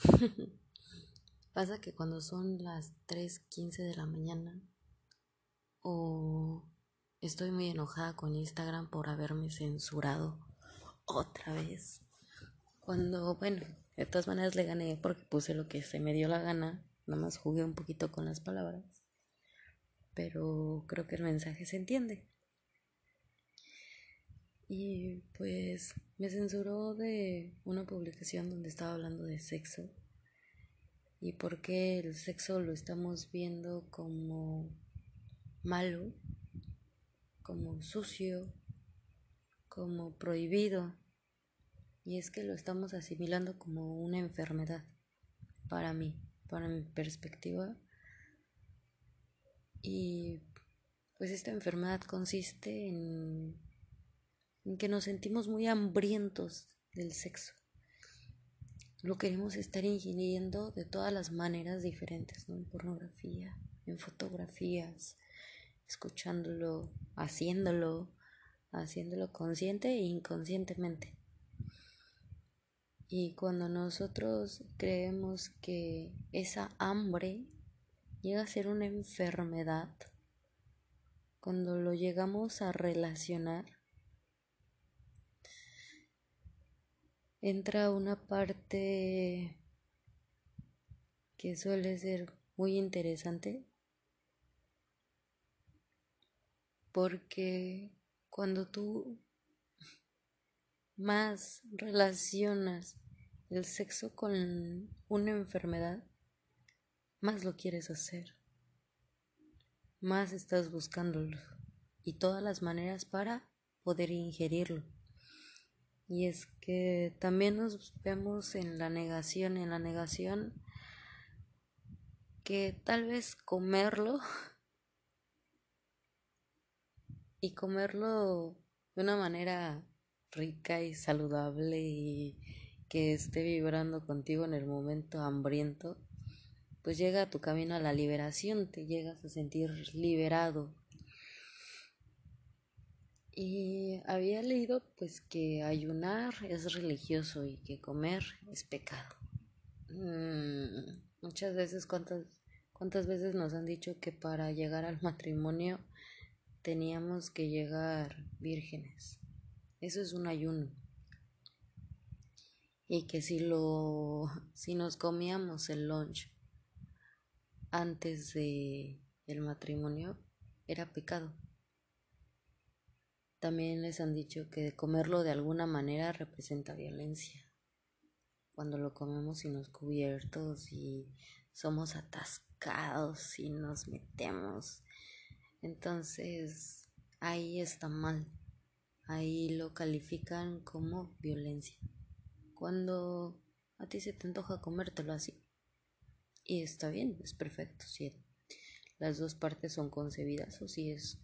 Pasa que cuando son las 3.15 de la mañana o estoy muy enojada con Instagram por haberme censurado otra vez. Cuando, bueno, de todas maneras le gané porque puse lo que se me dio la gana, nada más jugué un poquito con las palabras, pero creo que el mensaje se entiende. Y pues me censuró de una publicación donde estaba hablando de sexo y por qué el sexo lo estamos viendo como malo, como sucio, como prohibido. Y es que lo estamos asimilando como una enfermedad para mí, para mi perspectiva. Y pues esta enfermedad consiste en, en que nos sentimos muy hambrientos del sexo lo queremos estar ingiriendo de todas las maneras diferentes, ¿no? En pornografía, en fotografías, escuchándolo, haciéndolo, haciéndolo consciente e inconscientemente. Y cuando nosotros creemos que esa hambre llega a ser una enfermedad, cuando lo llegamos a relacionar entra una parte que suele ser muy interesante porque cuando tú más relacionas el sexo con una enfermedad, más lo quieres hacer, más estás buscándolo y todas las maneras para poder ingerirlo. Y es que también nos vemos en la negación, en la negación que tal vez comerlo y comerlo de una manera rica y saludable y que esté vibrando contigo en el momento hambriento, pues llega a tu camino a la liberación, te llegas a sentir liberado, y había leído pues que ayunar es religioso y que comer es pecado. Mm, muchas veces, ¿cuántas, ¿cuántas veces nos han dicho que para llegar al matrimonio teníamos que llegar vírgenes? Eso es un ayuno. Y que si lo si nos comíamos el lunch antes de el matrimonio era pecado. También les han dicho que comerlo de alguna manera representa violencia. Cuando lo comemos sin los cubiertos y somos atascados y nos metemos. Entonces ahí está mal. Ahí lo califican como violencia. Cuando a ti se te antoja comértelo así. Y está bien, es perfecto. Si las dos partes son concebidas o si es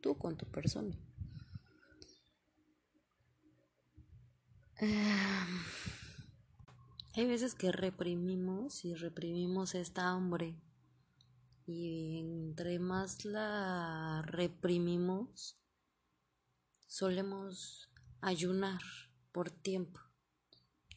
tú con tu persona. Hay veces que reprimimos y reprimimos esta hambre y entre más la reprimimos solemos ayunar por tiempo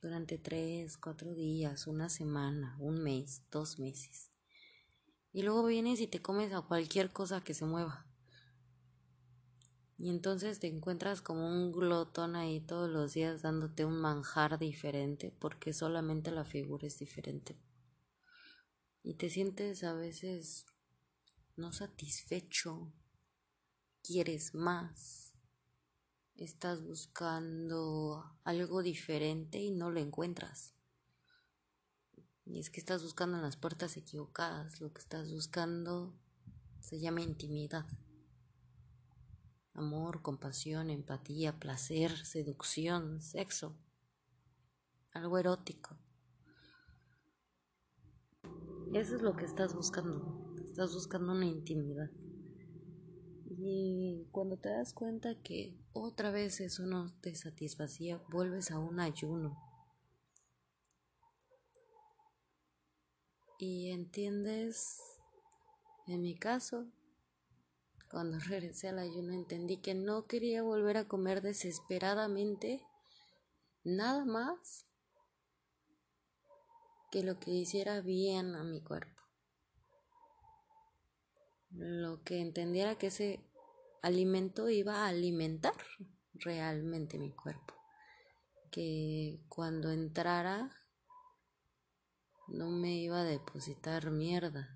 durante tres, cuatro días, una semana, un mes, dos meses. Y luego vienes y te comes a cualquier cosa que se mueva. Y entonces te encuentras como un glotón ahí todos los días dándote un manjar diferente porque solamente la figura es diferente. Y te sientes a veces no satisfecho, quieres más, estás buscando algo diferente y no lo encuentras. Y es que estás buscando en las puertas equivocadas, lo que estás buscando se llama intimidad amor, compasión, empatía, placer, seducción, sexo, algo erótico. Eso es lo que estás buscando. Estás buscando una intimidad. Y cuando te das cuenta que otra vez eso no te satisfacía, vuelves a un ayuno. Y entiendes, en mi caso, cuando regresé al ayuno entendí que no quería volver a comer desesperadamente nada más que lo que hiciera bien a mi cuerpo. Lo que entendiera que ese alimento iba a alimentar realmente mi cuerpo. Que cuando entrara no me iba a depositar mierda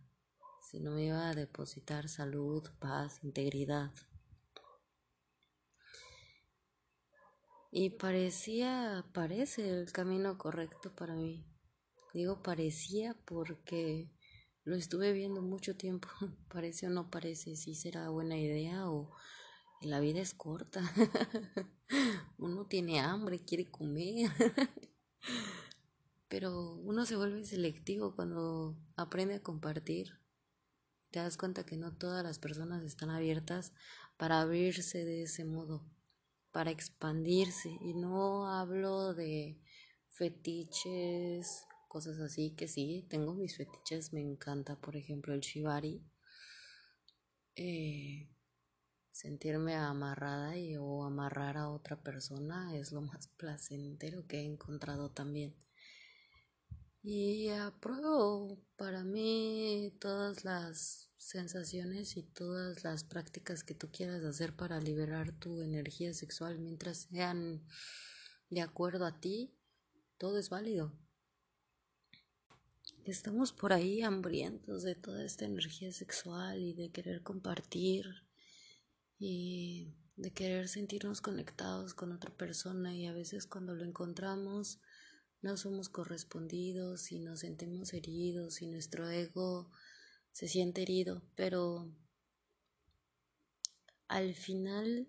sino me iba a depositar salud, paz, integridad. Y parecía, parece el camino correcto para mí. Digo parecía porque lo estuve viendo mucho tiempo. Parece o no parece si será buena idea o la vida es corta. uno tiene hambre, quiere comer. Pero uno se vuelve selectivo cuando aprende a compartir te das cuenta que no todas las personas están abiertas para abrirse de ese modo, para expandirse. Y no hablo de fetiches, cosas así, que sí, tengo mis fetiches, me encanta, por ejemplo, el shibari. Eh, sentirme amarrada y o amarrar a otra persona es lo más placentero que he encontrado también. Y apruebo para mí todas las sensaciones y todas las prácticas que tú quieras hacer para liberar tu energía sexual mientras sean de acuerdo a ti, todo es válido. Estamos por ahí hambrientos de toda esta energía sexual y de querer compartir y de querer sentirnos conectados con otra persona y a veces cuando lo encontramos no somos correspondidos y nos sentimos heridos y nuestro ego se siente herido, pero al final,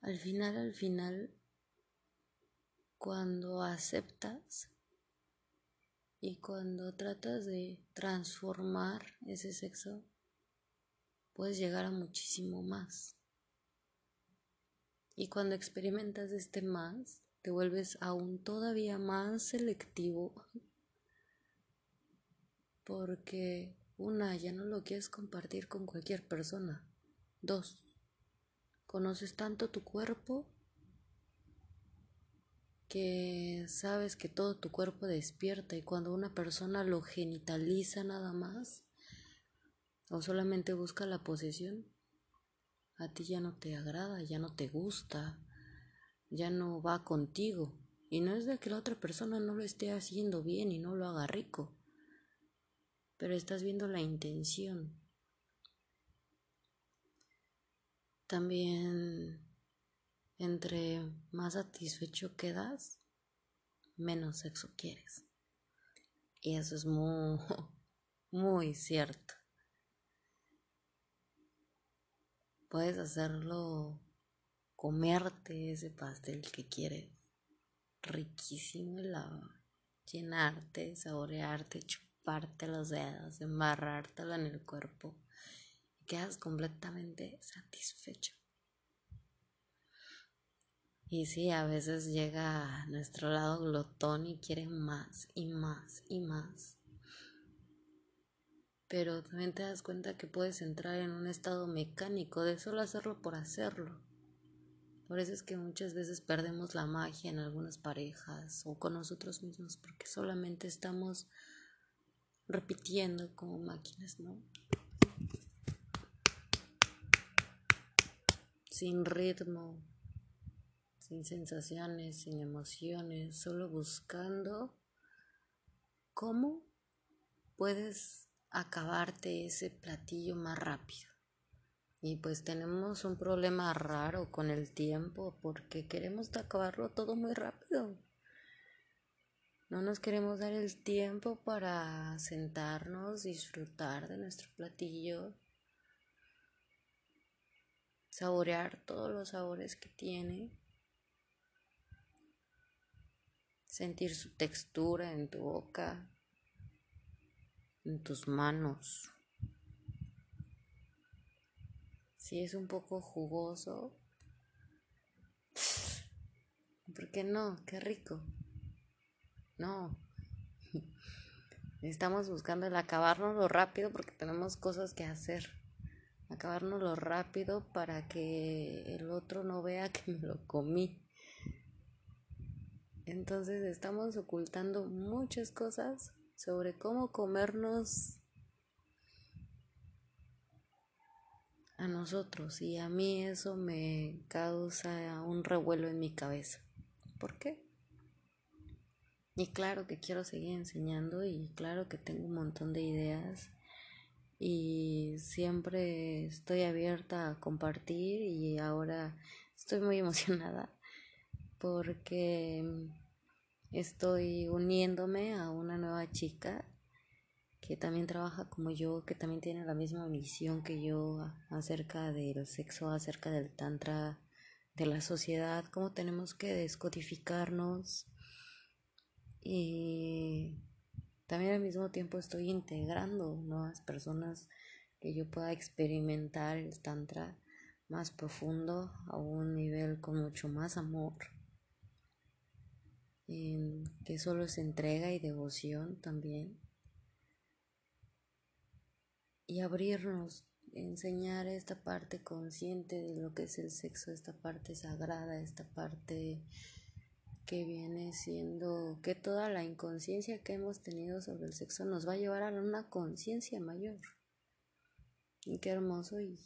al final, al final, cuando aceptas y cuando tratas de transformar ese sexo, puedes llegar a muchísimo más. Y cuando experimentas este más, te vuelves aún todavía más selectivo porque una, ya no lo quieres compartir con cualquier persona. Dos, conoces tanto tu cuerpo que sabes que todo tu cuerpo despierta y cuando una persona lo genitaliza nada más o solamente busca la posesión, a ti ya no te agrada, ya no te gusta, ya no va contigo. Y no es de que la otra persona no lo esté haciendo bien y no lo haga rico, pero estás viendo la intención. También entre más satisfecho quedas, menos sexo quieres. Y eso es muy, muy cierto. Puedes hacerlo comerte ese pastel que quieres. Riquísimo helado. Llenarte, saborearte, chuparte los dedos, embarrártelo en el cuerpo. Y quedas completamente satisfecho. Y sí, a veces llega a nuestro lado glotón y quiere más y más y más. Pero también te das cuenta que puedes entrar en un estado mecánico de solo hacerlo por hacerlo por eso es que muchas veces perdemos la magia en algunas parejas o con nosotros mismos porque solamente estamos repitiendo como máquinas, ¿no? Sin ritmo, sin sensaciones, sin emociones, solo buscando cómo puedes acabarte ese platillo más rápido. Y pues tenemos un problema raro con el tiempo porque queremos acabarlo todo muy rápido. No nos queremos dar el tiempo para sentarnos, disfrutar de nuestro platillo, saborear todos los sabores que tiene, sentir su textura en tu boca, en tus manos. Si es un poco jugoso, ¿por qué no? Qué rico. No. Estamos buscando el lo rápido porque tenemos cosas que hacer. lo rápido para que el otro no vea que me lo comí. Entonces estamos ocultando muchas cosas sobre cómo comernos a nosotros y a mí eso me causa un revuelo en mi cabeza. ¿Por qué? Y claro que quiero seguir enseñando y claro que tengo un montón de ideas y siempre estoy abierta a compartir y ahora estoy muy emocionada porque estoy uniéndome a una nueva chica que también trabaja como yo, que también tiene la misma visión que yo acerca del sexo, acerca del tantra, de la sociedad, cómo tenemos que descodificarnos y también al mismo tiempo estoy integrando nuevas personas que yo pueda experimentar el tantra más profundo a un nivel con mucho más amor que solo es entrega y devoción también. Y abrirnos, enseñar esta parte consciente de lo que es el sexo, esta parte sagrada, esta parte que viene siendo que toda la inconsciencia que hemos tenido sobre el sexo nos va a llevar a una conciencia mayor. Y qué hermoso y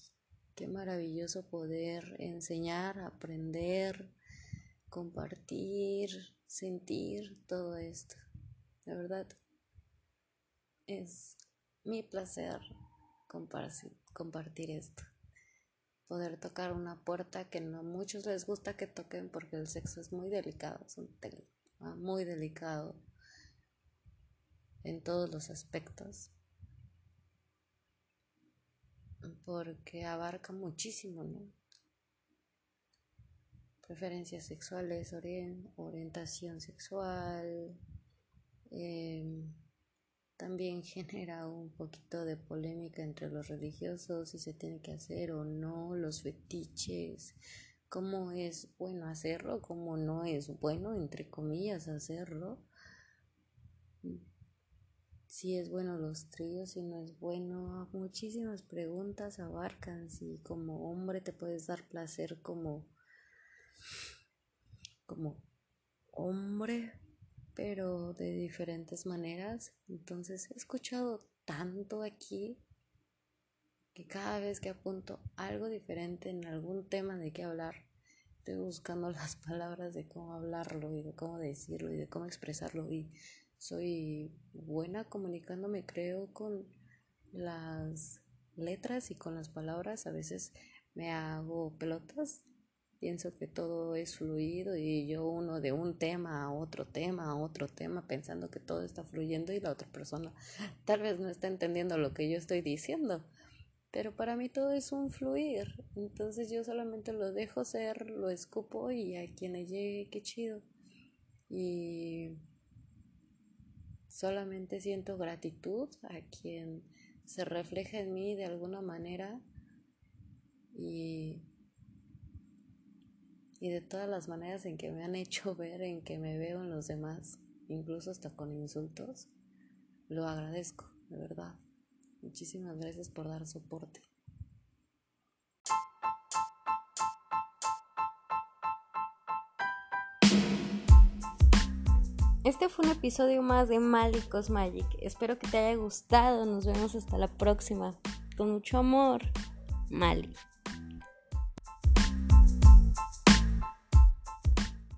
qué maravilloso poder enseñar, aprender, compartir, sentir todo esto. De verdad, es mi placer compartir, esto. Poder tocar una puerta que no a muchos les gusta que toquen porque el sexo es muy delicado, es un tema muy delicado en todos los aspectos. Porque abarca muchísimo, ¿no? preferencias sexuales, orientación sexual. Em, también genera un poquito de polémica entre los religiosos si se tiene que hacer o no, los fetiches, cómo es bueno hacerlo, cómo no es bueno, entre comillas, hacerlo. Si es bueno los tríos, si no es bueno, muchísimas preguntas abarcan si como hombre te puedes dar placer como como hombre, pero de diferentes maneras. Entonces he escuchado tanto aquí que cada vez que apunto algo diferente en algún tema de qué hablar, estoy buscando las palabras de cómo hablarlo y de cómo decirlo y de cómo expresarlo. Y soy buena comunicándome, creo, con las letras y con las palabras. A veces me hago pelotas pienso que todo es fluido y yo uno de un tema a otro tema a otro tema pensando que todo está fluyendo y la otra persona tal vez no está entendiendo lo que yo estoy diciendo. Pero para mí todo es un fluir. Entonces yo solamente lo dejo ser, lo escupo y a quien le llegue, qué chido. Y solamente siento gratitud a quien se refleja en mí de alguna manera y y de todas las maneras en que me han hecho ver, en que me veo en los demás, incluso hasta con insultos, lo agradezco, de verdad. Muchísimas gracias por dar soporte. Este fue un episodio más de Malicos Magic. Espero que te haya gustado. Nos vemos hasta la próxima. Con mucho amor, Mali.